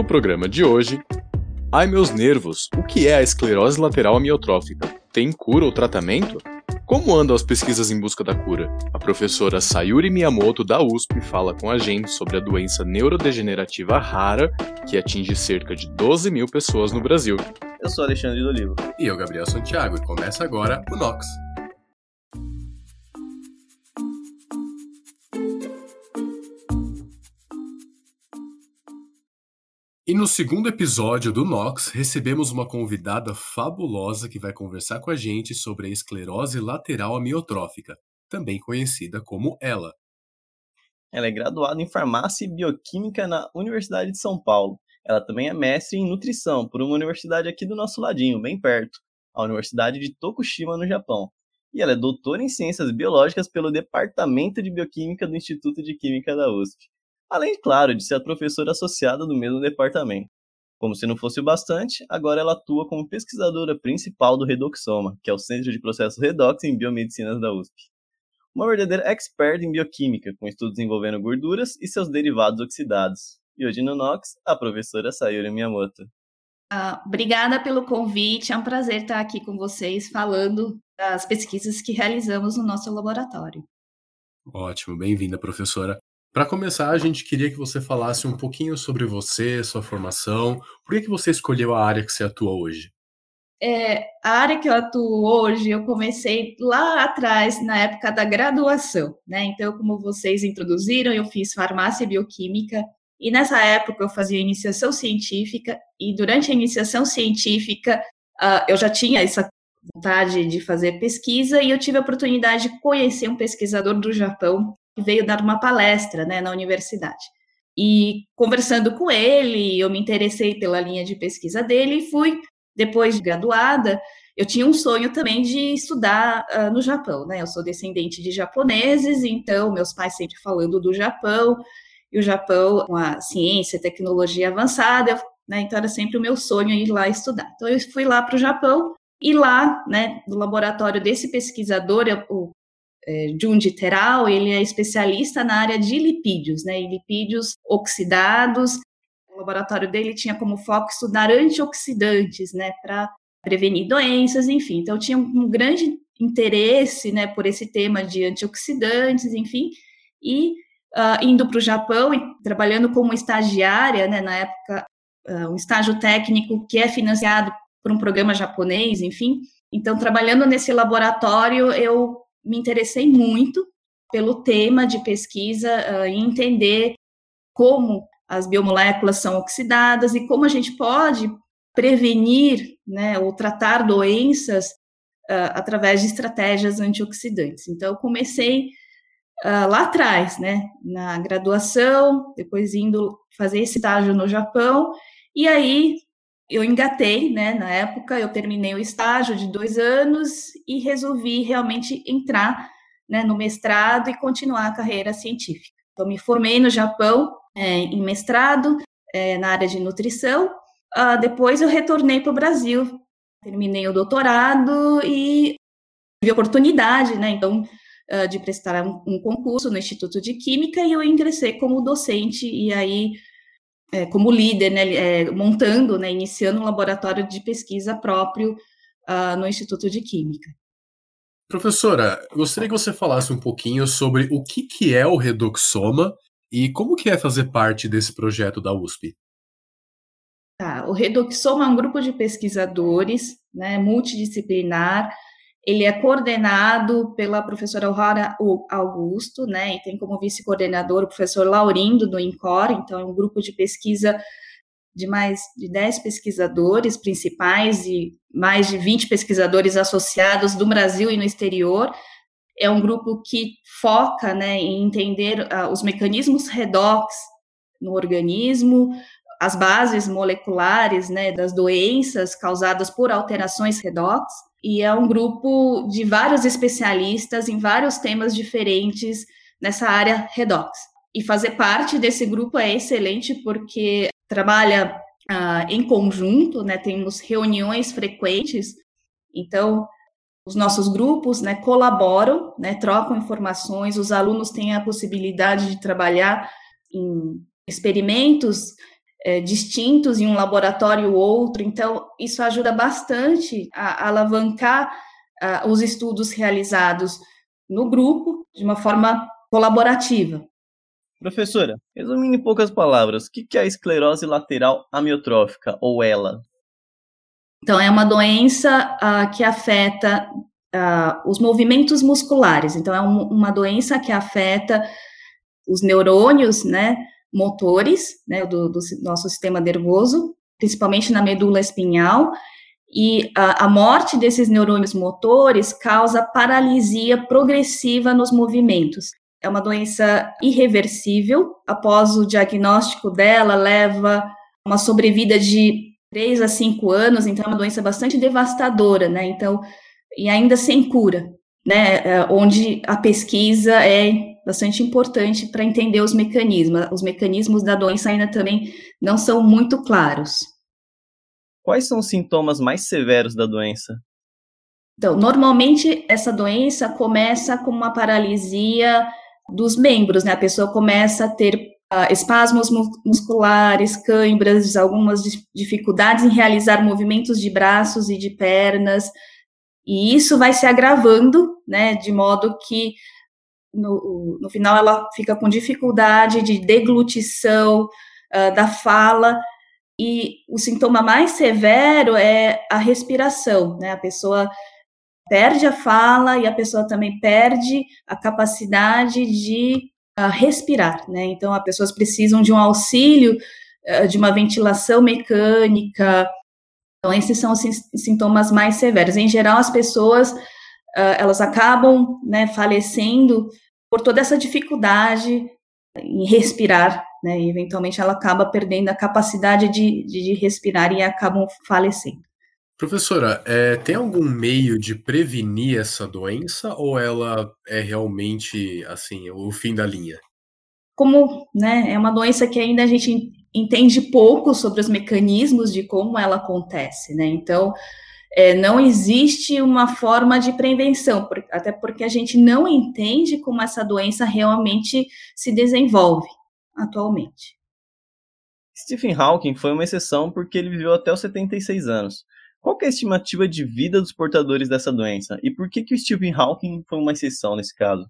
No programa de hoje, ai meus nervos, o que é a esclerose lateral amiotrófica? Tem cura ou tratamento? Como andam as pesquisas em busca da cura? A professora Sayuri Miyamoto da USP fala com a gente sobre a doença neurodegenerativa rara que atinge cerca de 12 mil pessoas no Brasil. Eu sou Alexandre do Olivo. E eu, Gabriel Santiago, e começa agora o Nox. No segundo episódio do Nox, recebemos uma convidada fabulosa que vai conversar com a gente sobre a esclerose lateral amiotrófica, também conhecida como ELA. Ela é graduada em Farmácia e Bioquímica na Universidade de São Paulo. Ela também é mestre em Nutrição por uma universidade aqui do nosso ladinho, bem perto, a Universidade de Tokushima, no Japão. E ela é doutora em Ciências Biológicas pelo Departamento de Bioquímica do Instituto de Química da USP além, claro, de ser a professora associada do mesmo departamento. Como se não fosse o bastante, agora ela atua como pesquisadora principal do Redoxoma, que é o Centro de Processos Redox em Biomedicinas da USP. Uma verdadeira expert em bioquímica, com estudos envolvendo gorduras e seus derivados oxidados. E hoje no Nox, a professora Sayuri Miyamoto. Uh, obrigada pelo convite, é um prazer estar aqui com vocês falando das pesquisas que realizamos no nosso laboratório. Ótimo, bem-vinda, professora. Para começar, a gente queria que você falasse um pouquinho sobre você, sua formação. Por que, que você escolheu a área que você atua hoje? É, a área que eu atuo hoje, eu comecei lá atrás, na época da graduação, né? Então, como vocês introduziram, eu fiz farmácia e bioquímica, e nessa época eu fazia iniciação científica, e durante a iniciação científica uh, eu já tinha essa vontade de fazer pesquisa, e eu tive a oportunidade de conhecer um pesquisador do Japão veio dar uma palestra né, na universidade. E conversando com ele, eu me interessei pela linha de pesquisa dele e fui, depois de graduada, eu tinha um sonho também de estudar uh, no Japão, né? Eu sou descendente de japoneses, então meus pais sempre falando do Japão, e o Japão com a ciência tecnologia avançada, né? Então era sempre o meu sonho ir lá estudar. Então eu fui lá para o Japão e lá, né, no laboratório desse pesquisador, o é, Junji Teral, ele é especialista na área de lipídios, né, lipídios oxidados. O laboratório dele tinha como foco estudar antioxidantes, né, para prevenir doenças, enfim. Então, tinha um grande interesse, né, por esse tema de antioxidantes, enfim, e uh, indo para o Japão e trabalhando como estagiária, né, na época, uh, um estágio técnico que é financiado por um programa japonês, enfim. Então, trabalhando nesse laboratório, eu me interessei muito pelo tema de pesquisa uh, e entender como as biomoléculas são oxidadas e como a gente pode prevenir né, ou tratar doenças uh, através de estratégias antioxidantes. Então, eu comecei uh, lá atrás, né, na graduação, depois indo fazer estágio no Japão, e aí eu engatei, né? Na época, eu terminei o estágio de dois anos e resolvi realmente entrar né, no mestrado e continuar a carreira científica. Então, me formei no Japão é, em mestrado é, na área de nutrição. Uh, depois, eu retornei para o Brasil, terminei o doutorado e tive oportunidade, né? Então, uh, de prestar um, um concurso no Instituto de Química e eu ingressei como docente e aí é, como líder, né, é, montando, né, iniciando um laboratório de pesquisa próprio uh, no Instituto de Química. Professora, gostaria que você falasse um pouquinho sobre o que, que é o Redoxoma e como que é fazer parte desse projeto da USP. Tá, o Redoxoma é um grupo de pesquisadores, né, multidisciplinar, ele é coordenado pela professora Aurora Augusto, né, e tem como vice-coordenador o professor Laurindo, do INCOR, então é um grupo de pesquisa de mais de 10 pesquisadores principais e mais de 20 pesquisadores associados do Brasil e no exterior. É um grupo que foca né, em entender uh, os mecanismos redox no organismo, as bases moleculares né, das doenças causadas por alterações redox, e é um grupo de vários especialistas em vários temas diferentes nessa área redox. E fazer parte desse grupo é excelente porque trabalha ah, em conjunto, né, temos reuniões frequentes, então os nossos grupos né, colaboram, né, trocam informações, os alunos têm a possibilidade de trabalhar em experimentos é, distintos em um laboratório ou outro, então isso ajuda bastante a, a alavancar uh, os estudos realizados no grupo de uma forma colaborativa. Professora, resumindo em poucas palavras, o que é a esclerose lateral amiotrófica, ou ELA? Então, é uma doença uh, que afeta uh, os movimentos musculares. Então, é um, uma doença que afeta os neurônios, né, motores, né, do, do nosso sistema nervoso, principalmente na medula espinhal, e a, a, morte desses neurônios motores causa paralisia progressiva nos movimentos. É uma doença irreversível. Após o diagnóstico dela, leva uma sobrevida de 3 a 5 anos, então é uma doença bastante devastadora, né? Então, e ainda sem cura, né? É, onde a pesquisa é bastante importante para entender os mecanismos. Os mecanismos da doença ainda também não são muito claros. Quais são os sintomas mais severos da doença? Então, normalmente essa doença começa com uma paralisia dos membros, né? A pessoa começa a ter uh, espasmos musculares, câimbras, algumas dificuldades em realizar movimentos de braços e de pernas, e isso vai se agravando, né? De modo que no, no final ela fica com dificuldade de deglutição uh, da fala e o sintoma mais severo é a respiração, né? A pessoa perde a fala e a pessoa também perde a capacidade de uh, respirar, né? Então, as pessoas precisam de um auxílio uh, de uma ventilação mecânica. Então, esses são os sintomas mais severos. Em geral, as pessoas uh, elas acabam né, falecendo por toda essa dificuldade em respirar, né? E eventualmente ela acaba perdendo a capacidade de, de, de respirar e acabam falecendo. Professora, é, tem algum meio de prevenir essa doença ou ela é realmente assim o fim da linha? Como né, é uma doença que ainda a gente entende pouco sobre os mecanismos de como ela acontece, né? Então, é, não existe uma forma de prevenção, até porque a gente não entende como essa doença realmente se desenvolve atualmente. Stephen Hawking foi uma exceção porque ele viveu até os 76 anos. Qual é a estimativa de vida dos portadores dessa doença? E por que, que o Stephen Hawking foi uma exceção nesse caso?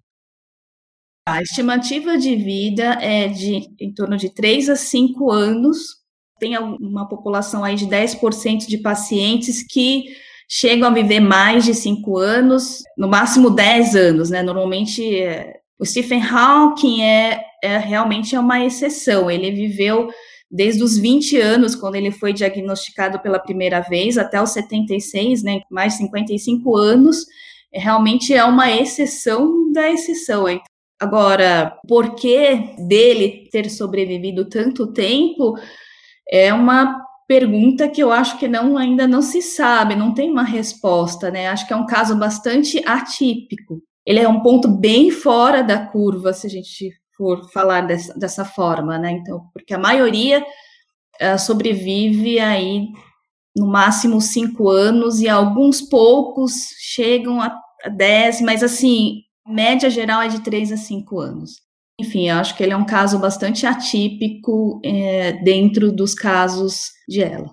A estimativa de vida é de em torno de 3 a 5 anos. Tem uma população aí de 10% de pacientes que chegam a viver mais de 5 anos, no máximo 10 anos, né? Normalmente, é, o Stephen Hawking é, é realmente é uma exceção. Ele viveu desde os 20 anos, quando ele foi diagnosticado pela primeira vez, até os 76, né, mais 55 anos, realmente é uma exceção da exceção. Agora, por que dele ter sobrevivido tanto tempo é uma pergunta que eu acho que não ainda não se sabe, não tem uma resposta, né? Acho que é um caso bastante atípico. Ele é um ponto bem fora da curva, se a gente por falar dessa, dessa forma, né? Então, porque a maioria uh, sobrevive aí no máximo cinco anos e alguns poucos chegam a, a dez, mas assim, média geral é de três a cinco anos. Enfim, eu acho que ele é um caso bastante atípico é, dentro dos casos de ela.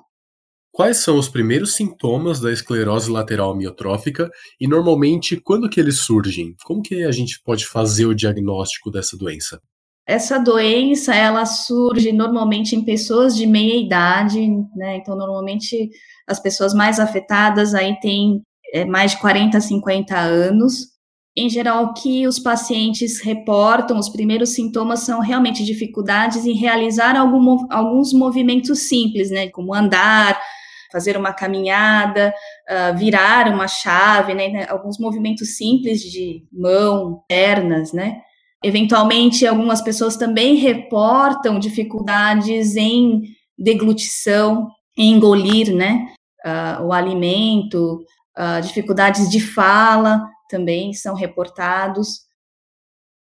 Quais são os primeiros sintomas da esclerose lateral amiotrófica e normalmente quando que eles surgem? Como que a gente pode fazer o diagnóstico dessa doença? Essa doença, ela surge normalmente em pessoas de meia idade, né? Então, normalmente as pessoas mais afetadas aí têm é, mais de 40, 50 anos. Em geral, o que os pacientes reportam, os primeiros sintomas são realmente dificuldades em realizar algum, alguns movimentos simples, né? Como andar, fazer uma caminhada, uh, virar uma chave, né, alguns movimentos simples de mão, pernas, né. Eventualmente, algumas pessoas também reportam dificuldades em deglutição, em engolir, né, uh, o alimento, uh, dificuldades de fala também são reportados.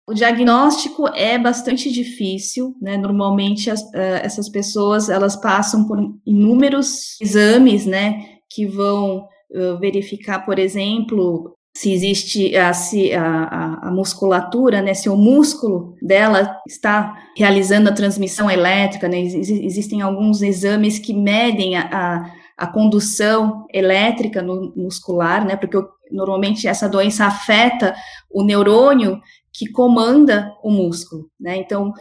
O diagnóstico é bastante difícil, né? Normalmente as, uh, essas pessoas elas passam por inúmeros exames, né? Que vão uh, verificar, por exemplo, se existe a, se a, a, musculatura, né, se o músculo dela está realizando a transmissão elétrica, né, existem alguns exames que medem a, a, a condução elétrica no muscular, né, porque normalmente essa doença afeta o neurônio que comanda o músculo, né, então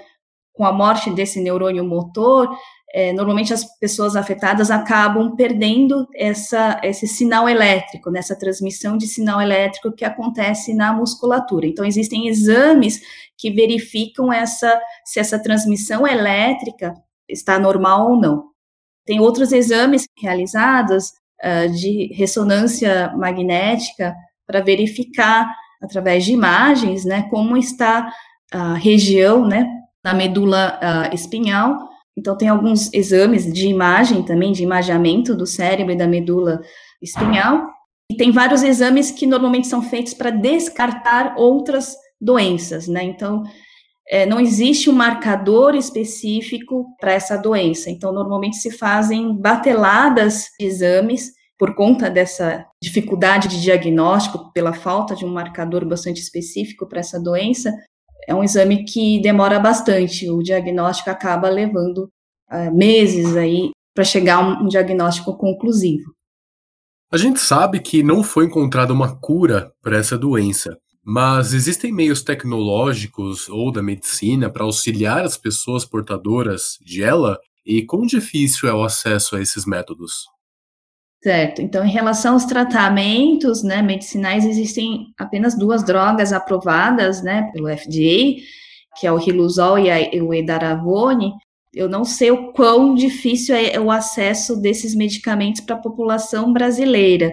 com a morte desse neurônio motor, é, normalmente as pessoas afetadas acabam perdendo essa, esse sinal elétrico, nessa transmissão de sinal elétrico que acontece na musculatura. Então, existem exames que verificam essa, se essa transmissão elétrica está normal ou não. Tem outros exames realizados uh, de ressonância magnética para verificar, através de imagens, né, como está a região, né, na medula uh, espinhal, então, tem alguns exames de imagem também, de imageamento do cérebro e da medula espinhal. E tem vários exames que normalmente são feitos para descartar outras doenças, né? Então, é, não existe um marcador específico para essa doença. Então, normalmente se fazem bateladas de exames por conta dessa dificuldade de diagnóstico, pela falta de um marcador bastante específico para essa doença, é um exame que demora bastante. O diagnóstico acaba levando uh, meses aí para chegar a um, um diagnóstico conclusivo. A gente sabe que não foi encontrada uma cura para essa doença, mas existem meios tecnológicos ou da medicina para auxiliar as pessoas portadoras de ela? E quão difícil é o acesso a esses métodos? Certo. Então, em relação aos tratamentos, né, medicinais, existem apenas duas drogas aprovadas, né, pelo FDA, que é o Riluzol e, a, o Edaravone. Eu não sei o quão difícil é o acesso desses medicamentos para a população brasileira.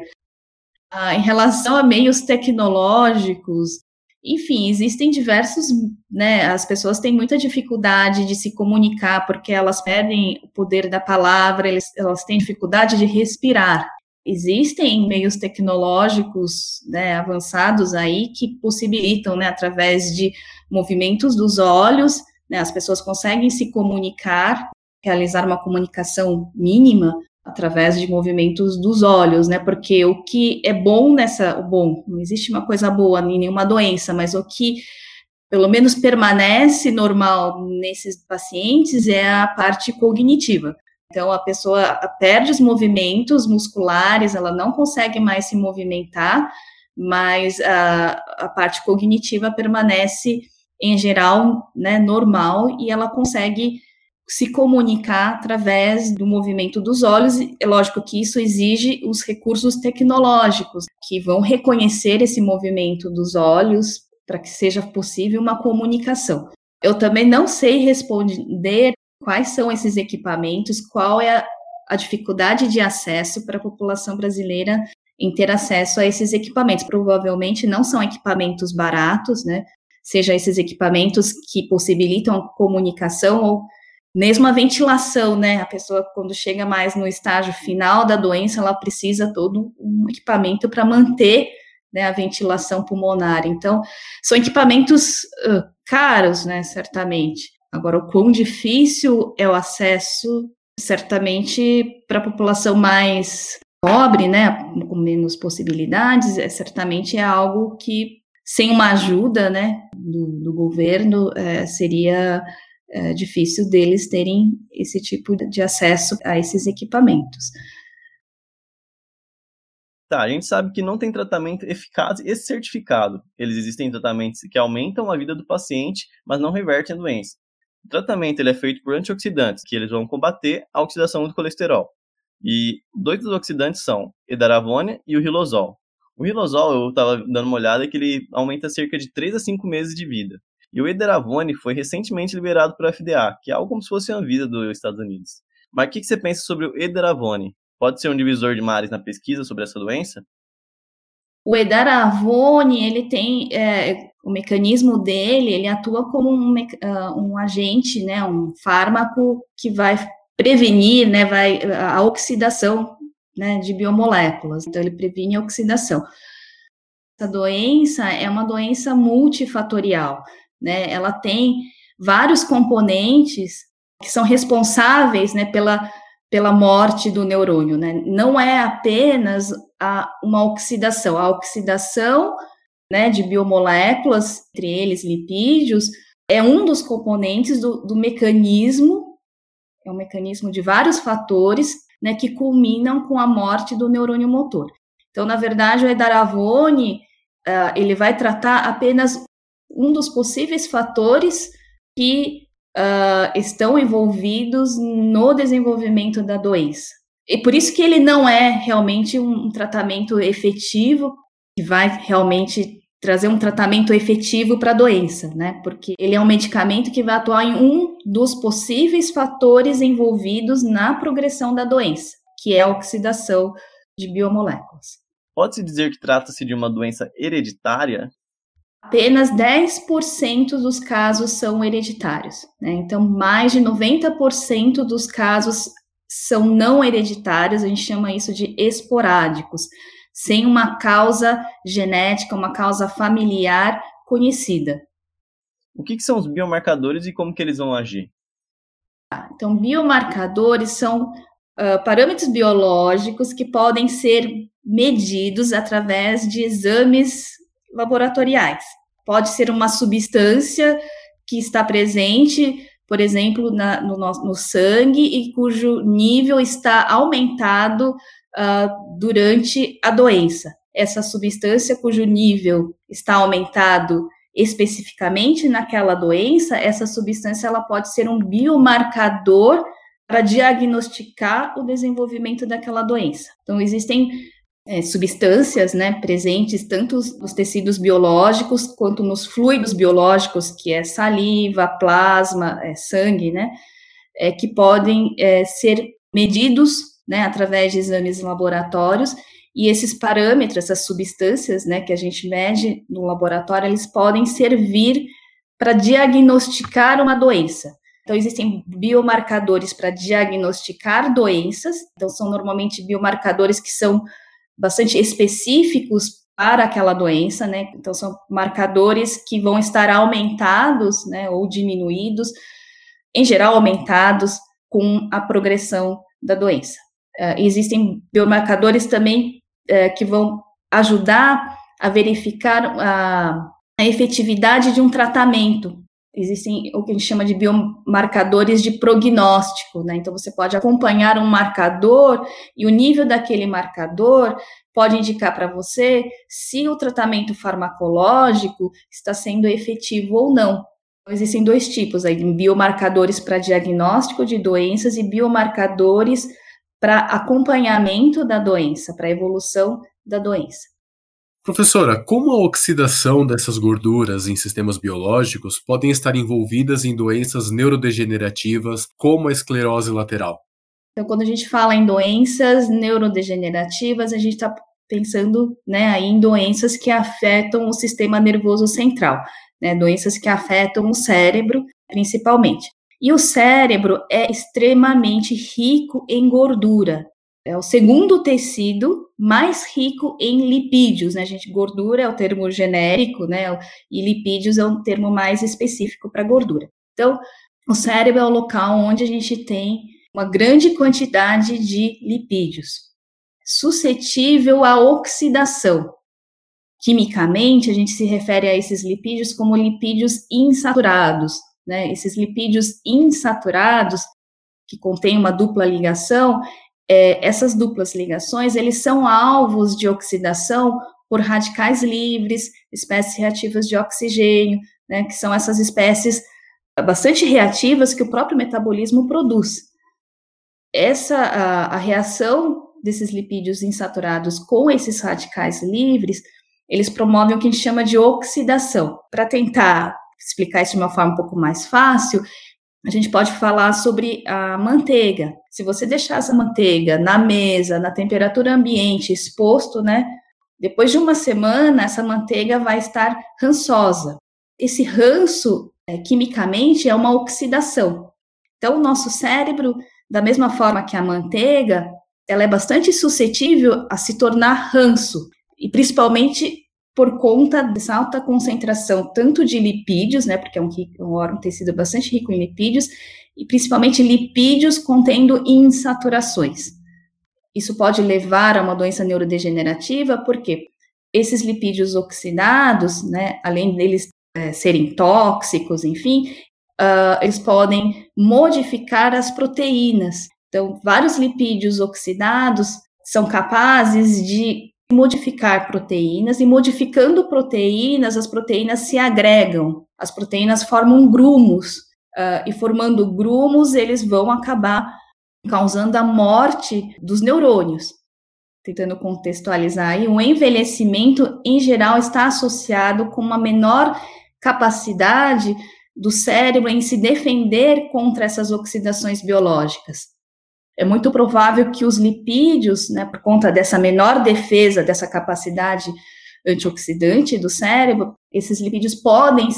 Ah, em relação a meios tecnológicos, enfim, existem diversos, né, as pessoas têm muita dificuldade de se comunicar porque elas perdem o poder da palavra, eles, elas têm dificuldade de respirar. Existem meios tecnológicos, né, avançados aí que possibilitam, né, através de movimentos dos olhos, né, as pessoas conseguem se comunicar, realizar uma comunicação mínima através de movimentos dos olhos, né? Porque o que é bom nessa, bom, não existe uma coisa boa em nenhuma doença, mas o que pelo menos permanece normal nesses pacientes é a parte cognitiva. Então a pessoa perde os movimentos musculares, ela não consegue mais se movimentar, mas a, a parte cognitiva permanece em geral, né, normal e ela consegue se comunicar através do movimento dos olhos. É lógico que isso exige os recursos tecnológicos que vão reconhecer esse movimento dos olhos para que seja possível uma comunicação. Eu também não sei responder quais são esses equipamentos, qual é a, a dificuldade de acesso para a população brasileira em ter acesso a esses equipamentos. Provavelmente não são equipamentos baratos, né? Seja esses equipamentos que possibilitam comunicação ou mesmo a ventilação, né? A pessoa, quando chega mais no estágio final da doença, ela precisa todo um equipamento para manter né, a ventilação pulmonar. Então, são equipamentos uh, caros, né? Certamente. Agora, o quão difícil é o acesso, certamente, para a população mais pobre, né? Com menos possibilidades, é, certamente é algo que, sem uma ajuda, né, do, do governo, é, seria é difícil deles terem esse tipo de acesso a esses equipamentos. Tá, a gente sabe que não tem tratamento eficaz e certificado. Eles existem tratamentos que aumentam a vida do paciente, mas não revertem a doença. O tratamento ele é feito por antioxidantes, que eles vão combater a oxidação do colesterol. E dois dos oxidantes são edaravone e o rilosol. O rilosol, eu estava dando uma olhada, que ele aumenta cerca de 3 a 5 meses de vida. E o Ederavone foi recentemente liberado pelo FDA, que é algo como se fosse a vida dos Estados Unidos. Mas o que, você pensa sobre o Ederavone? Pode ser um divisor de mares na pesquisa sobre essa doença? O Edaravone, ele tem é, o mecanismo dele, ele atua como um, uh, um, agente, né, um fármaco que vai prevenir, né, vai a oxidação, né, de biomoléculas. Então ele previne a oxidação. Essa doença é uma doença multifatorial né? Ela tem vários componentes que são responsáveis, né, pela pela morte do neurônio, né? Não é apenas a, uma oxidação. A oxidação né, de biomoléculas, entre eles lipídios, é um dos componentes do, do mecanismo, é um mecanismo de vários fatores, né, que culminam com a morte do neurônio motor. Então, na verdade, o Edaravone, uh, ele vai tratar apenas um dos possíveis fatores que uh, estão envolvidos no desenvolvimento da doença. E por isso que ele não é realmente um tratamento efetivo, que vai realmente trazer um tratamento efetivo para a doença, né? Porque ele é um medicamento que vai atuar em um dos possíveis fatores envolvidos na progressão da doença, que é a oxidação de biomoléculas. Pode-se dizer que trata-se de uma doença hereditária? Apenas 10% dos casos são hereditários. Né? Então, mais de 90% dos casos são não hereditários, a gente chama isso de esporádicos, sem uma causa genética, uma causa familiar conhecida. O que, que são os biomarcadores e como que eles vão agir? Então, biomarcadores são uh, parâmetros biológicos que podem ser medidos através de exames laboratoriais. Pode ser uma substância que está presente, por exemplo, na, no, no, sangue e cujo nível está aumentado uh, durante a doença. Essa substância cujo nível está aumentado especificamente naquela doença, essa substância ela pode ser um biomarcador para diagnosticar o desenvolvimento daquela doença. Então, existem é, substâncias né, presentes tanto nos tecidos biológicos quanto nos fluidos biológicos, que é saliva, plasma, é, sangue, né, é, que podem é, ser medidos né, através de exames laboratórios, e esses parâmetros, essas substâncias né, que a gente mede no laboratório, eles podem servir para diagnosticar uma doença. Então, existem biomarcadores para diagnosticar doenças, então, são normalmente biomarcadores que são bastante específicos para aquela doença, né? Então são marcadores que vão estar aumentados, né, ou diminuídos, em geral aumentados com a progressão da doença. Uh, existem biomarcadores também uh, que vão ajudar a verificar a, a efetividade de um tratamento existem o que a gente chama de biomarcadores de prognóstico, né? Então você pode acompanhar um marcador e o nível daquele marcador pode indicar para você se o tratamento farmacológico está sendo efetivo ou não. Então, existem dois tipos aí, biomarcadores para diagnóstico de doenças e biomarcadores para acompanhamento da doença, para evolução da doença. Professora, como a oxidação dessas gorduras em sistemas biológicos podem estar envolvidas em doenças neurodegenerativas como a esclerose lateral? Então, quando a gente fala em doenças neurodegenerativas, a gente está pensando né, aí em doenças que afetam o sistema nervoso central, né, doenças que afetam o cérebro, principalmente. E o cérebro é extremamente rico em gordura, é o segundo tecido mais rico em lipídios, né, gente? Gordura é o termo genérico, né? E lipídios é um termo mais específico para gordura. Então, o cérebro é o local onde a gente tem uma grande quantidade de lipídios, suscetível à oxidação. Quimicamente, a gente se refere a esses lipídios como lipídios insaturados, né? Esses lipídios insaturados, que contêm uma dupla ligação, é, essas duplas ligações, eles são alvos de oxidação por radicais livres, espécies reativas de oxigênio, né, que são essas espécies bastante reativas que o próprio metabolismo produz. Essa a, a reação desses lipídios insaturados com esses radicais livres, eles promovem o que a gente chama de oxidação. Para tentar explicar isso de uma forma um pouco mais fácil, a gente pode falar sobre a manteiga. Se você deixar essa manteiga na mesa, na temperatura ambiente, exposto, né? Depois de uma semana, essa manteiga vai estar rançosa. Esse ranço, é, quimicamente, é uma oxidação. Então, o nosso cérebro, da mesma forma que a manteiga, ela é bastante suscetível a se tornar ranço, e principalmente por conta dessa alta concentração tanto de lipídios, né, porque é um, um órgão tecido bastante rico em lipídios, e principalmente lipídios contendo insaturações. Isso pode levar a uma doença neurodegenerativa, porque esses lipídios oxidados, né, além deles é, serem tóxicos, enfim, uh, eles podem modificar as proteínas. Então, vários lipídios oxidados são capazes de modificar proteínas, e modificando proteínas, as proteínas se agregam, as proteínas formam grumos, uh, e formando grumos, eles vão acabar causando a morte dos neurônios. Tentando contextualizar aí, o envelhecimento, em geral, está associado com uma menor capacidade do cérebro em se defender contra essas oxidações biológicas. É muito provável que os lipídios, né, por conta dessa menor defesa, dessa capacidade antioxidante do cérebro, esses lipídios podem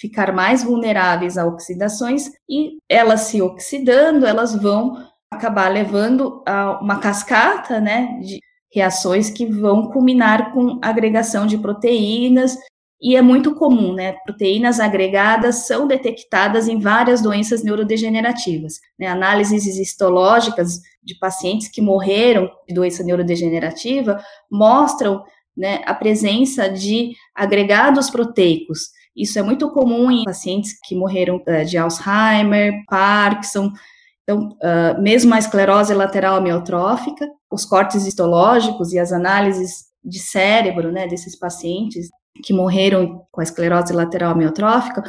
ficar mais vulneráveis a oxidações e elas se oxidando, elas vão acabar levando a uma cascata, né, de reações que vão culminar com agregação de proteínas e é muito comum, né? Proteínas agregadas são detectadas em várias doenças neurodegenerativas. Né? Análises histológicas de pacientes que morreram de doença neurodegenerativa mostram né, a presença de agregados proteicos. Isso é muito comum em pacientes que morreram uh, de Alzheimer, Parkinson. Então, uh, mesmo a esclerose lateral amiotrófica, os cortes histológicos e as análises de cérebro né, desses pacientes que morreram com a esclerose lateral amiotrófica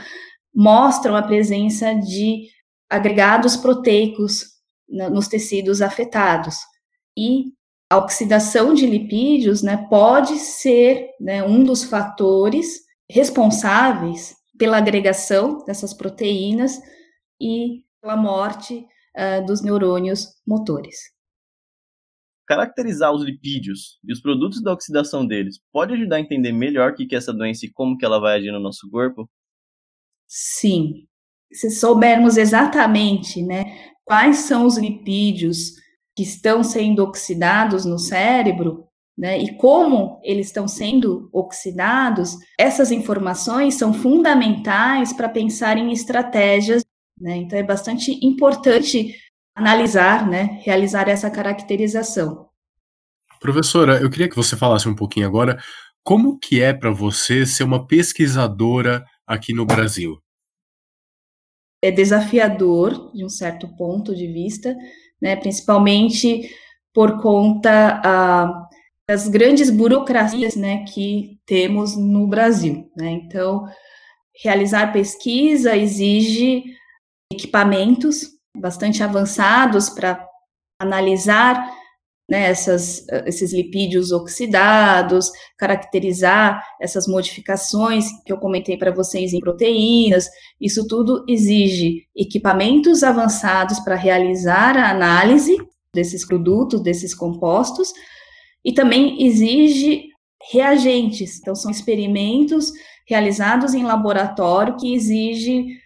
mostram a presença de agregados proteicos nos tecidos afetados. E a oxidação de lipídios né, pode ser né, um dos fatores responsáveis pela agregação dessas proteínas e pela morte uh, dos neurônios motores. Caracterizar os lipídios e os produtos da oxidação deles pode ajudar a entender melhor o que é essa doença e como que ela vai agir no nosso corpo? Sim. Se soubermos exatamente né, quais são os lipídios que estão sendo oxidados no cérebro, né, e como eles estão sendo oxidados, essas informações são fundamentais para pensar em estratégias. Né, então, é bastante importante analisar, né, realizar essa caracterização. Professora, eu queria que você falasse um pouquinho agora como que é para você ser uma pesquisadora aqui no Brasil. É desafiador de um certo ponto de vista, né, principalmente por conta ah, das grandes burocracias né, que temos no Brasil. Né? Então, realizar pesquisa exige equipamentos bastante avançados para analisar né, essas, esses lipídios oxidados, caracterizar essas modificações que eu comentei para vocês em proteínas. Isso tudo exige equipamentos avançados para realizar a análise desses produtos, desses compostos, e também exige reagentes. Então, são experimentos realizados em laboratório que exige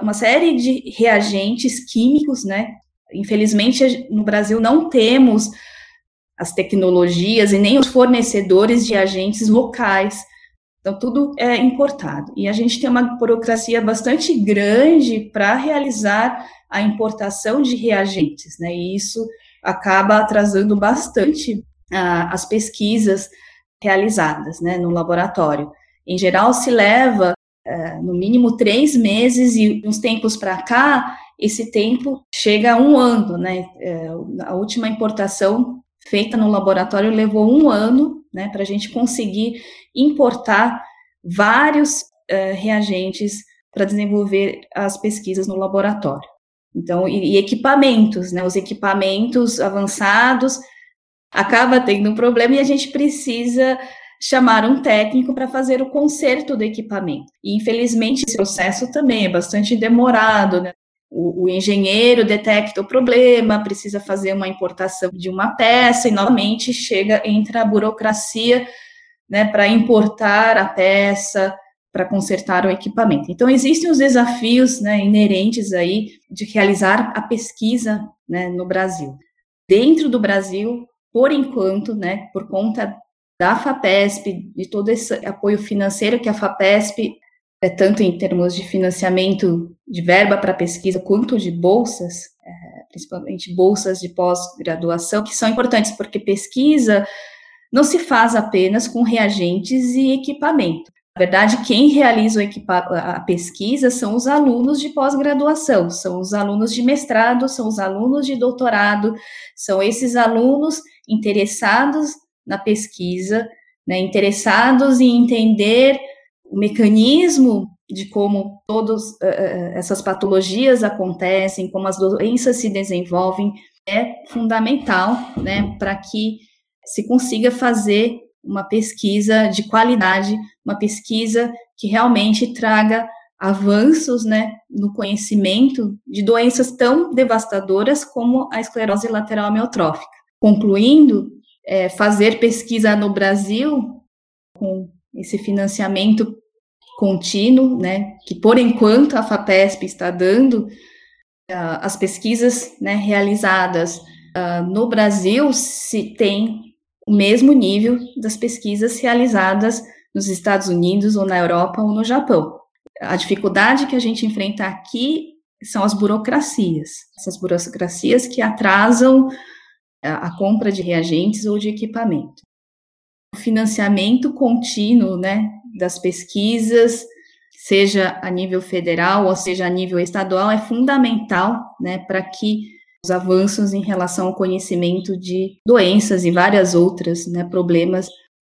uma série de reagentes químicos, né? Infelizmente, no Brasil não temos as tecnologias e nem os fornecedores de agentes locais. Então, tudo é importado. E a gente tem uma burocracia bastante grande para realizar a importação de reagentes, né? E isso acaba atrasando bastante ah, as pesquisas realizadas, né, no laboratório. Em geral, se leva é, no mínimo três meses, e uns tempos para cá, esse tempo chega a um ano, né? É, a última importação feita no laboratório levou um ano, né, para a gente conseguir importar vários é, reagentes para desenvolver as pesquisas no laboratório. Então, e, e equipamentos, né? Os equipamentos avançados acaba tendo um problema e a gente precisa chamar um técnico para fazer o conserto do equipamento. E, infelizmente, esse processo também é bastante demorado, né? O, o, engenheiro detecta o problema, precisa fazer uma importação de uma peça e novamente chega entra a burocracia, né, para importar a peça, para consertar o equipamento. Então existem os desafios, né, inerentes aí de realizar a pesquisa, né, no Brasil. Dentro do Brasil, por enquanto, né, por conta da FAPESP, de todo esse apoio financeiro que a FAPESP, é, tanto em termos de financiamento de verba para pesquisa, quanto de bolsas, é, principalmente bolsas de pós-graduação, que são importantes, porque pesquisa não se faz apenas com reagentes e equipamento. Na verdade, quem realiza a pesquisa são os alunos de pós-graduação, são os alunos de mestrado, são os alunos de doutorado, são esses alunos interessados na pesquisa, né, interessados em entender o mecanismo de como todas uh, essas patologias acontecem, como as doenças se desenvolvem, é fundamental né, para que se consiga fazer uma pesquisa de qualidade, uma pesquisa que realmente traga avanços né, no conhecimento de doenças tão devastadoras como a esclerose lateral amiotrófica. Concluindo, é, fazer pesquisa no Brasil com esse financiamento contínuo, né, que por enquanto a FAPESP está dando, uh, as pesquisas né, realizadas uh, no Brasil se tem o mesmo nível das pesquisas realizadas nos Estados Unidos ou na Europa ou no Japão. A dificuldade que a gente enfrenta aqui são as burocracias, essas burocracias que atrasam a, compra de reagentes ou de equipamento. O financiamento contínuo, né, das pesquisas, seja a nível federal ou seja a nível estadual, é fundamental, né, para que os avanços em relação ao conhecimento de doenças e várias outras, né, problemas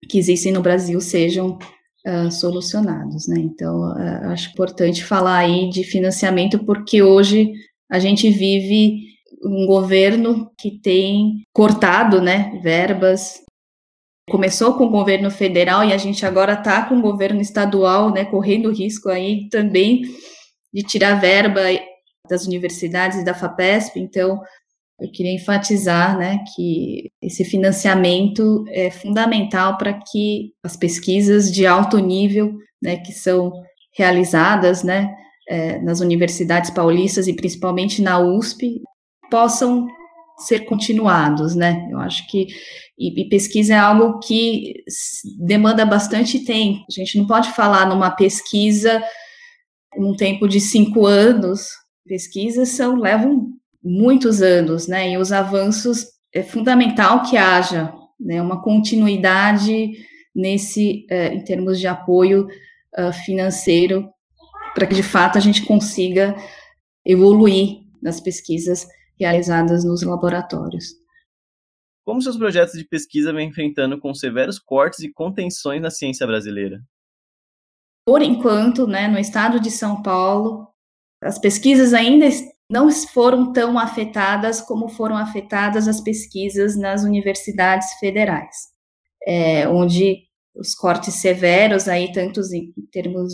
que existem no Brasil sejam uh, solucionados, né? Então, uh, acho importante falar aí de financiamento porque hoje a gente vive um governo que tem cortado, né, verbas. Começou com o governo federal e a gente agora está com o governo estadual, né, correndo risco aí também de tirar verba das universidades e da FAPESP. Então, eu queria enfatizar, né, que esse financiamento é fundamental para que as pesquisas de alto nível, né, que são realizadas, né, é, nas universidades paulistas e principalmente na USP, possam ser continuados, né? Eu acho que e, e, pesquisa é algo que demanda bastante tempo. A gente não pode falar numa pesquisa num tempo de cinco anos. Pesquisas são levam muitos anos, né? E os avanços é fundamental que haja né, uma continuidade nesse é, em termos de apoio uh, financeiro para que de fato a gente consiga evoluir nas pesquisas realizadas nos laboratórios. Como seus projetos de pesquisa vêm enfrentando com severos cortes e contenções na ciência brasileira? Por enquanto, né, no estado de São Paulo, as pesquisas ainda não foram tão afetadas como foram afetadas as pesquisas nas universidades federais, é, onde os cortes severos aí, tanto em termos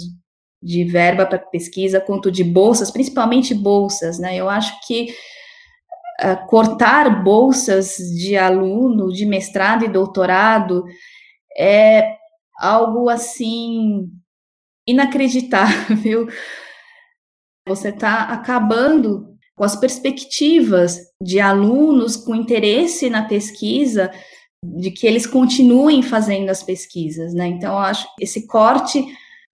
de verba para pesquisa quanto de bolsas, principalmente bolsas, né? Eu acho que uh, cortar bolsas de aluno de mestrado e doutorado é algo assim inacreditável. Você está acabando com as perspectivas de alunos com interesse na pesquisa, de que eles continuem fazendo as pesquisas, né? Então, acho que esse corte,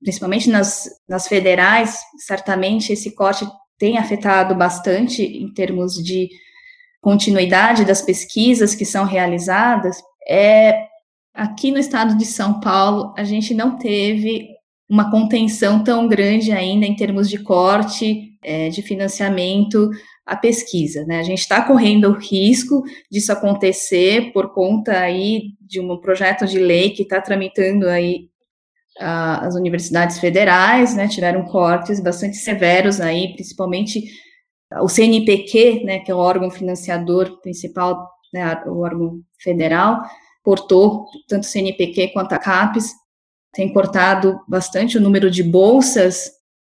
principalmente nas, nas federais, certamente esse corte tem afetado bastante em termos de continuidade das pesquisas que são realizadas, é aqui no estado de São Paulo a gente não teve uma contenção tão grande ainda em termos de corte é, de financiamento à pesquisa, né? A gente está correndo o risco disso acontecer por conta aí de um projeto de lei que está tramitando aí as universidades federais, né? Tiveram cortes bastante severos aí, principalmente o CNPq, né, que é o órgão financiador principal, né, o órgão federal, cortou tanto o CNPq quanto a CAPES, tem cortado bastante o número de bolsas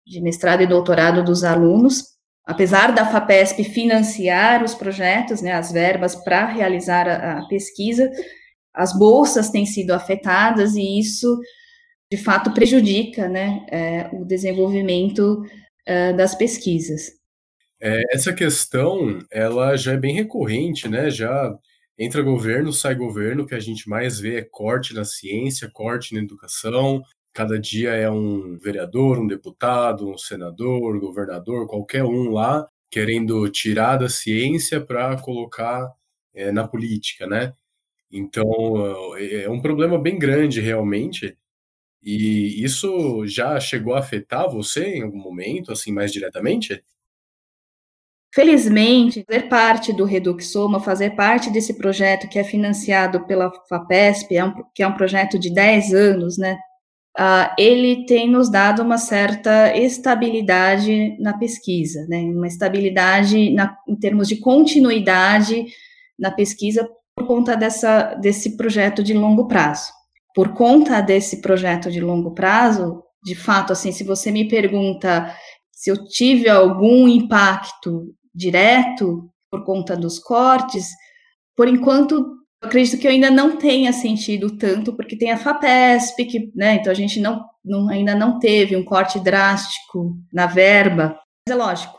de mestrado e doutorado dos alunos, apesar da FAPESP financiar os projetos, né, as verbas para realizar a, a, pesquisa, as bolsas têm sido afetadas e isso, de fato, prejudica né, é, o desenvolvimento das pesquisas. É, essa questão, ela já é bem recorrente, né? Já entra governo, sai governo, o que a gente mais vê é corte na ciência, corte na educação. Cada dia é um vereador, um deputado, um senador, governador, qualquer um lá querendo tirar da ciência para colocar é, na política, né? Então é, é um problema bem grande realmente. E isso já chegou a afetar você em algum momento, assim, mais diretamente? Felizmente, fazer parte do Reduxoma, fazer parte desse projeto que é financiado pela FAPESP, é um, que é um projeto de 10 anos, né? Uh, ele tem nos dado uma certa estabilidade na pesquisa, né? Uma estabilidade na, em termos de continuidade na pesquisa por conta dessa, desse projeto de longo prazo. Por conta desse projeto de longo prazo, de fato, assim, se você me pergunta se eu tive algum impacto direto por conta dos cortes, por enquanto, acredito que ainda não tenha sentido tanto, porque tem a FAPESP, que, né, então a gente não, não, ainda não teve um corte drástico na verba. Mas é lógico,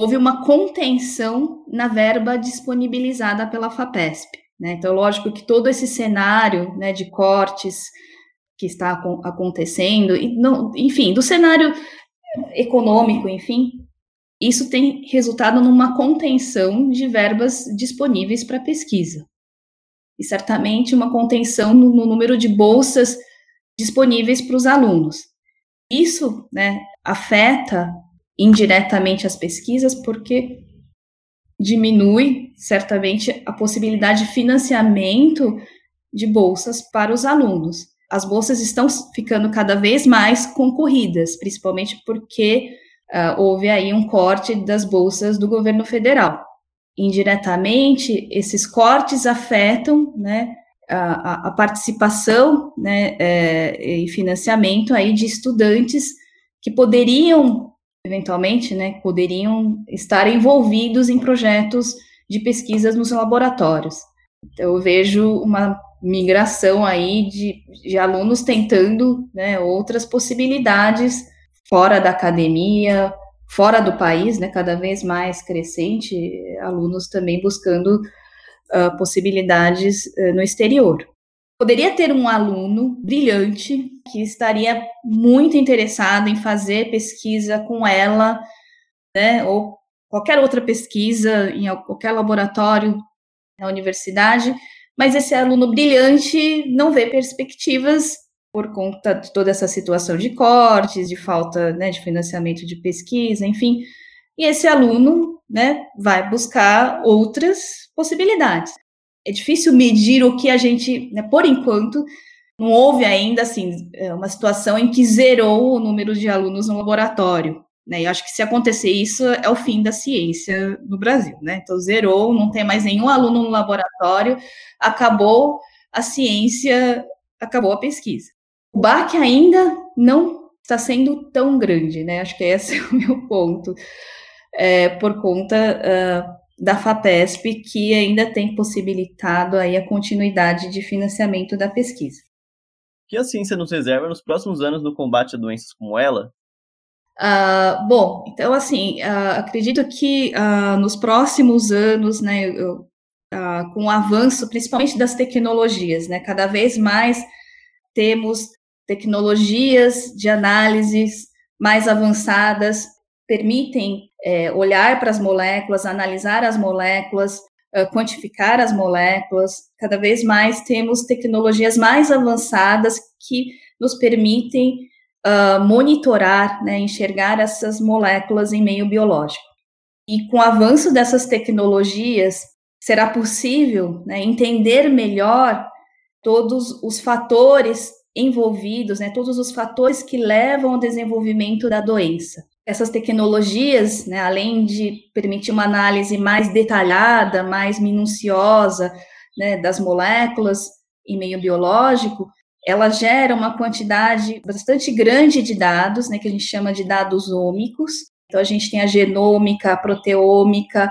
houve uma contenção na verba disponibilizada pela FAPESP. Né? Então, lógico que todo esse cenário né, de cortes que está acontecendo, e não, enfim, do cenário econômico, enfim, isso tem resultado numa contenção de verbas disponíveis para pesquisa. E certamente uma contenção no, no número de bolsas disponíveis para os alunos. Isso né, afeta indiretamente as pesquisas, porque diminui certamente a possibilidade de financiamento de bolsas para os alunos. As bolsas estão ficando cada vez mais concorridas, principalmente porque uh, houve aí um corte das bolsas do governo federal. Indiretamente, esses cortes afetam né, a, a participação né, é, e financiamento aí de estudantes que poderiam, eventualmente, né, poderiam estar envolvidos em projetos de pesquisas nos laboratórios. Então, eu vejo uma migração aí de, de alunos tentando né, outras possibilidades fora da academia, fora do país, né, cada vez mais crescente, alunos também buscando uh, possibilidades uh, no exterior. Poderia ter um aluno brilhante que estaria muito interessado em fazer pesquisa com ela, né, ou qualquer outra pesquisa em qualquer laboratório na universidade, mas esse aluno brilhante não vê perspectivas por conta de toda essa situação de cortes, de falta né, de financiamento de pesquisa, enfim. E esse aluno né, vai buscar outras possibilidades. É difícil medir o que a gente, né, por enquanto, não houve ainda assim é, uma situação em que zerou o número de alunos no laboratório. Né? E acho que se acontecer isso é o fim da ciência no Brasil. Né? Então zerou, não tem mais nenhum aluno no laboratório, acabou a ciência, acabou a pesquisa. O baque ainda não está sendo tão grande, né? Acho que esse é o meu ponto, é, por conta uh, da FAPESP, que ainda tem possibilitado aí a continuidade de financiamento da pesquisa. O que a ciência nos reserva nos próximos anos no combate a doenças como ela? Uh, bom, então assim, uh, acredito que nos próximos anos, né, eu, com o avanço principalmente das tecnologias, né, cada vez mais temos tecnologias de análises mais avançadas permitem é, olhar para as moléculas, analisar as moléculas, uh, quantificar as moléculas. Cada vez mais temos tecnologias mais avançadas que nos permitem uh, monitorar, né, enxergar essas moléculas em meio biológico. E com o avanço dessas tecnologias, será possível né, entender melhor todos os fatores envolvidos, né, todos os fatores que levam ao desenvolvimento da doença. Essas tecnologias, né, além de permitir uma análise mais detalhada, mais minuciosa né, das moléculas em meio biológico, ela gera uma quantidade bastante grande de dados, né, que a gente chama de dados ômicos. Então, a gente tem a genômica, a proteômica,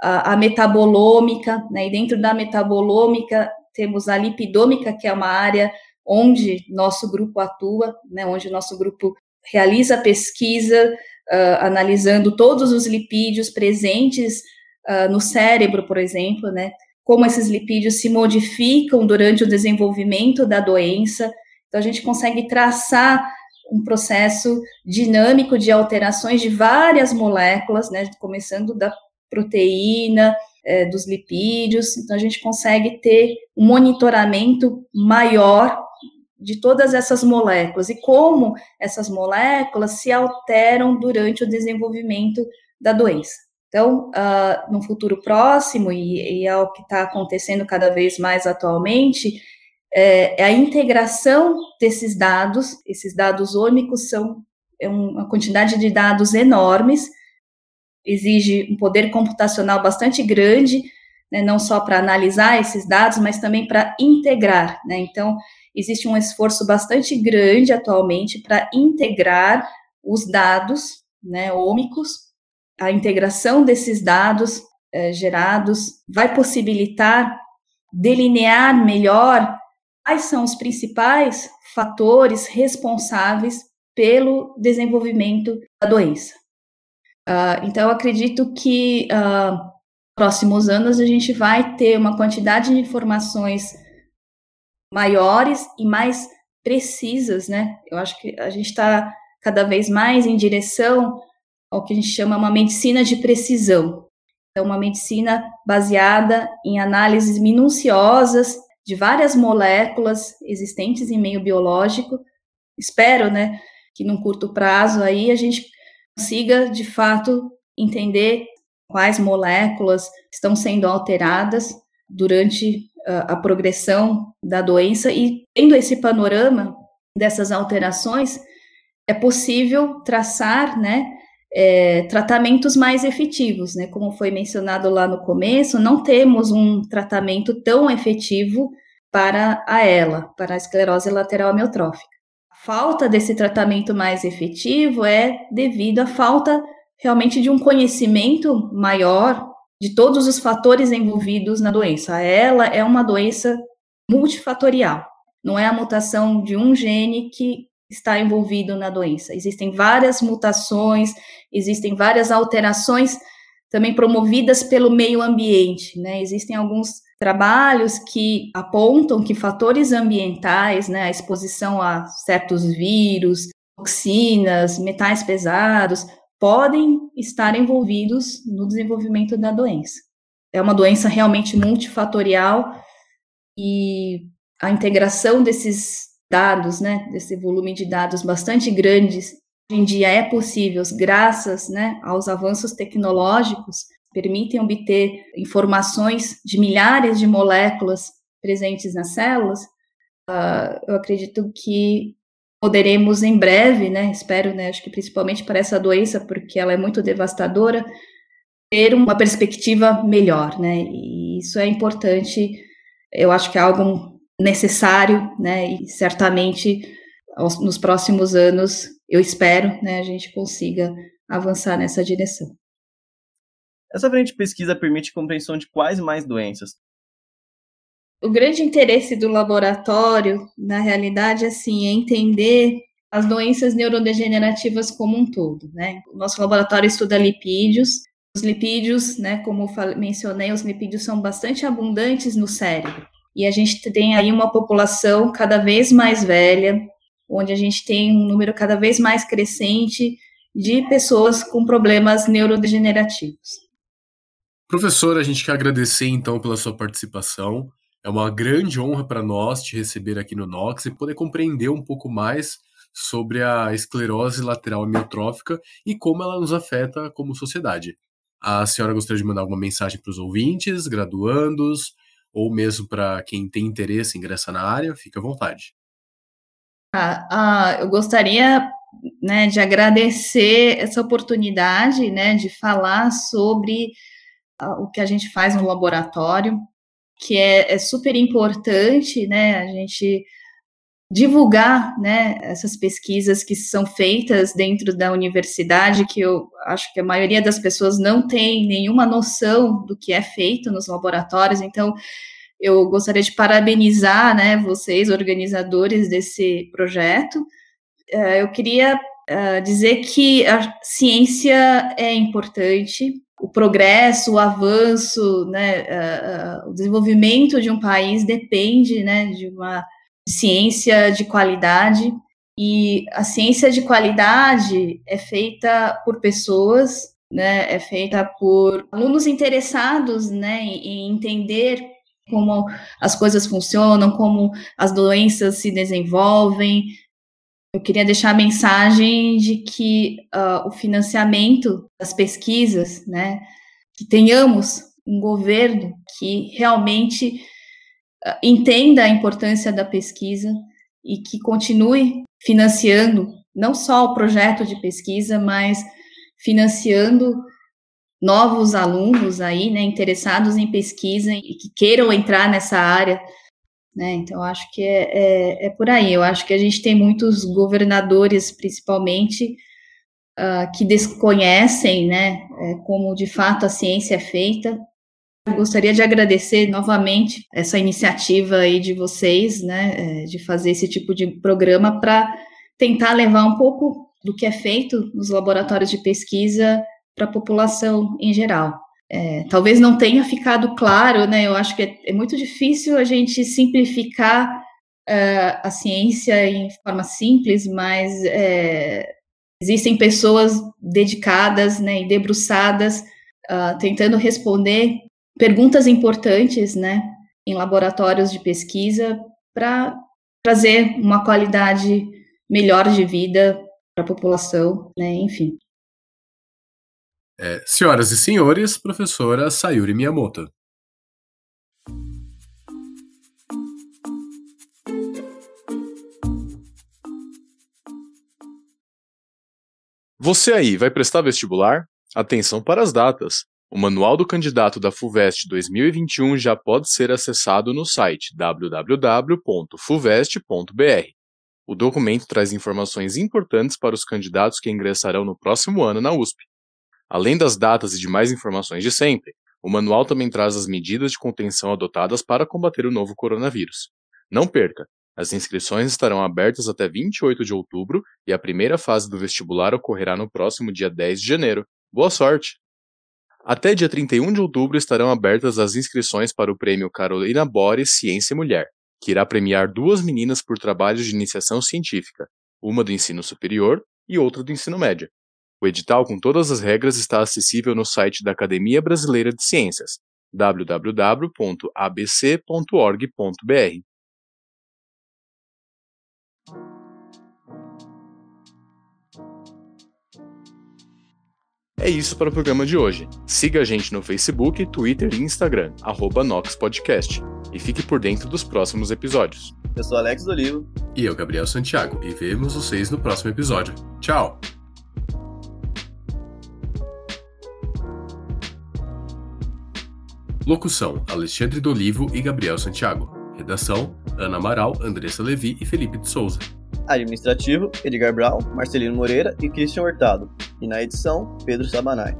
a, a metabolômica, né, e dentro da metabolômica temos a lipidômica, que é uma área onde nosso grupo atua, né, onde nosso grupo realiza pesquisa, uh, analisando todos os lipídios presentes uh, no cérebro, por exemplo, né, como esses lipídios se modificam durante o desenvolvimento da doença. Então, a gente consegue traçar um processo dinâmico de alterações de várias moléculas, né, começando da proteína, é, dos lipídios. Então, a gente consegue ter um monitoramento maior de todas essas moléculas e como essas moléculas se alteram durante o desenvolvimento da doença. Então, uh, no futuro próximo, e, e é o que está acontecendo cada vez mais atualmente, é, é, a integração desses dados, esses dados ômicos são é uma quantidade de dados enormes, exige um poder computacional bastante grande, né, não só para analisar esses dados, mas também para integrar. Né, então, existe um esforço bastante grande atualmente para integrar os dados né, ômicos a integração desses dados é, gerados vai possibilitar delinear melhor quais são os principais fatores responsáveis pelo desenvolvimento da doença. Uh, então, eu acredito que uh, próximos anos a gente vai ter uma quantidade de informações maiores e mais precisas, né? Eu acho que a gente está cada vez mais em direção ao que a gente chama uma medicina de precisão. Então, uma medicina baseada em análises minuciosas de várias moléculas existentes em meio biológico. Espero, né, que num curto prazo aí a gente consiga, de fato, entender quais moléculas estão sendo alteradas durante a, progressão da doença e tendo esse panorama dessas alterações, é possível traçar, né, é, tratamentos mais efetivos, né? Como foi mencionado lá no começo, não temos um tratamento tão efetivo para a ELA, para a esclerose lateral amiotrófica. A falta desse tratamento mais efetivo é devido à falta realmente de um conhecimento maior de todos os fatores envolvidos na doença. ELA é uma doença multifatorial, não é a mutação de um gene que está envolvido na doença. Existem várias mutações, existem várias alterações também promovidas pelo meio ambiente, né? Existem alguns trabalhos que apontam que fatores ambientais, né, a exposição a certos vírus, toxinas, metais pesados, podem estar envolvidos no desenvolvimento da doença. É uma doença realmente multifatorial e a integração desses dados, né, desse volume de dados bastante grandes, hoje em dia é possível, graças né, aos avanços tecnológicos, permitem obter informações de milhares de moléculas presentes nas células, uh, eu acredito que poderemos em breve, né, espero, né, acho que principalmente para essa doença, porque ela é muito devastadora, ter uma perspectiva melhor, né, e isso é importante, eu acho que é algo necessário, né, e certamente aos, nos próximos anos, eu espero, né, a gente consiga avançar nessa direção. Essa frente de pesquisa permite compreensão de quais mais doenças? O grande interesse do laboratório, na realidade, assim, é entender as doenças neurodegenerativas como um todo, né? O nosso laboratório estuda lipídios. Os lipídios, né, como mencionei, os lipídios são bastante abundantes no cérebro e a gente tem aí uma população cada vez mais velha, onde a gente tem um número cada vez mais crescente de pessoas com problemas neurodegenerativos. Professora, a gente quer agradecer então pela sua participação. É uma grande honra para nós te receber aqui no Nox e poder compreender um pouco mais sobre a esclerose lateral amiotrófica e como ela nos afeta como sociedade. A senhora gostaria de mandar alguma mensagem para os ouvintes, graduandos, ou mesmo para quem tem interesse em ingressar na área, fica à vontade. Ah, ah, eu gostaria né, de agradecer essa oportunidade né, de falar sobre ah, o que a gente faz no laboratório, que é, é super importante né, a gente divulgar né, essas pesquisas que são feitas dentro da universidade, que eu acho que a maioria das pessoas não tem nenhuma noção do que é feito nos laboratórios, então eu gostaria de parabenizar né, vocês, organizadores desse projeto. É, eu queria é, dizer que a ciência é importante, o progresso, o avanço, né, uh, o desenvolvimento de um país depende né, de uma ciência de qualidade. E a ciência de qualidade é feita por pessoas, né, é feita por alunos interessados né, em entender como as coisas funcionam, como as doenças se desenvolvem. Eu queria deixar a mensagem de que uh, o financiamento das pesquisas, né, que tenhamos um governo que realmente uh, entenda a importância da pesquisa e que continue financiando não só o projeto de pesquisa, mas financiando novos alunos aí, né, interessados em pesquisa e que queiram entrar nessa área, né, então acho que é, é, é por aí, eu acho que a gente tem muitos governadores, principalmente, uh, que desconhecem, né, é, como de fato a ciência é feita, eu gostaria de agradecer novamente essa iniciativa aí de vocês, né, é, de fazer esse tipo de programa para tentar levar um pouco do que é feito nos laboratórios de pesquisa para a população em geral. É, talvez não tenha ficado claro, né? Eu acho que é, é muito difícil a gente simplificar uh, a ciência em forma simples, mas é, existem pessoas dedicadas né, e debruçadas uh, tentando responder perguntas importantes né, em laboratórios de pesquisa para trazer uma qualidade melhor de vida para a população, né, enfim. É, senhoras e senhores, professora Sayuri Miyamoto. Você aí vai prestar vestibular? Atenção para as datas. O manual do candidato da FUVEST 2021 já pode ser acessado no site www.fuvest.br. O documento traz informações importantes para os candidatos que ingressarão no próximo ano na USP. Além das datas e demais informações de sempre, o manual também traz as medidas de contenção adotadas para combater o novo coronavírus. Não perca! As inscrições estarão abertas até 28 de outubro e a primeira fase do vestibular ocorrerá no próximo dia 10 de janeiro. Boa sorte! Até dia 31 de outubro estarão abertas as inscrições para o prêmio Carolina Boris Ciência Mulher, que irá premiar duas meninas por trabalhos de iniciação científica, uma do ensino superior e outra do ensino médio. O edital com todas as regras está acessível no site da Academia Brasileira de Ciências, www.abc.org.br. É isso para o programa de hoje. Siga a gente no Facebook, Twitter e Instagram, arroba NoxPodcast, e fique por dentro dos próximos episódios. Eu sou Alex Olivo. E eu, Gabriel Santiago, e vemos vocês no próximo episódio. Tchau! Locução: Alexandre Dolivo e Gabriel Santiago. Redação: Ana Amaral, Andressa Levi e Felipe de Souza. Administrativo: Edgar Brown, Marcelino Moreira e Christian Hurtado. E na edição, Pedro Sabanai.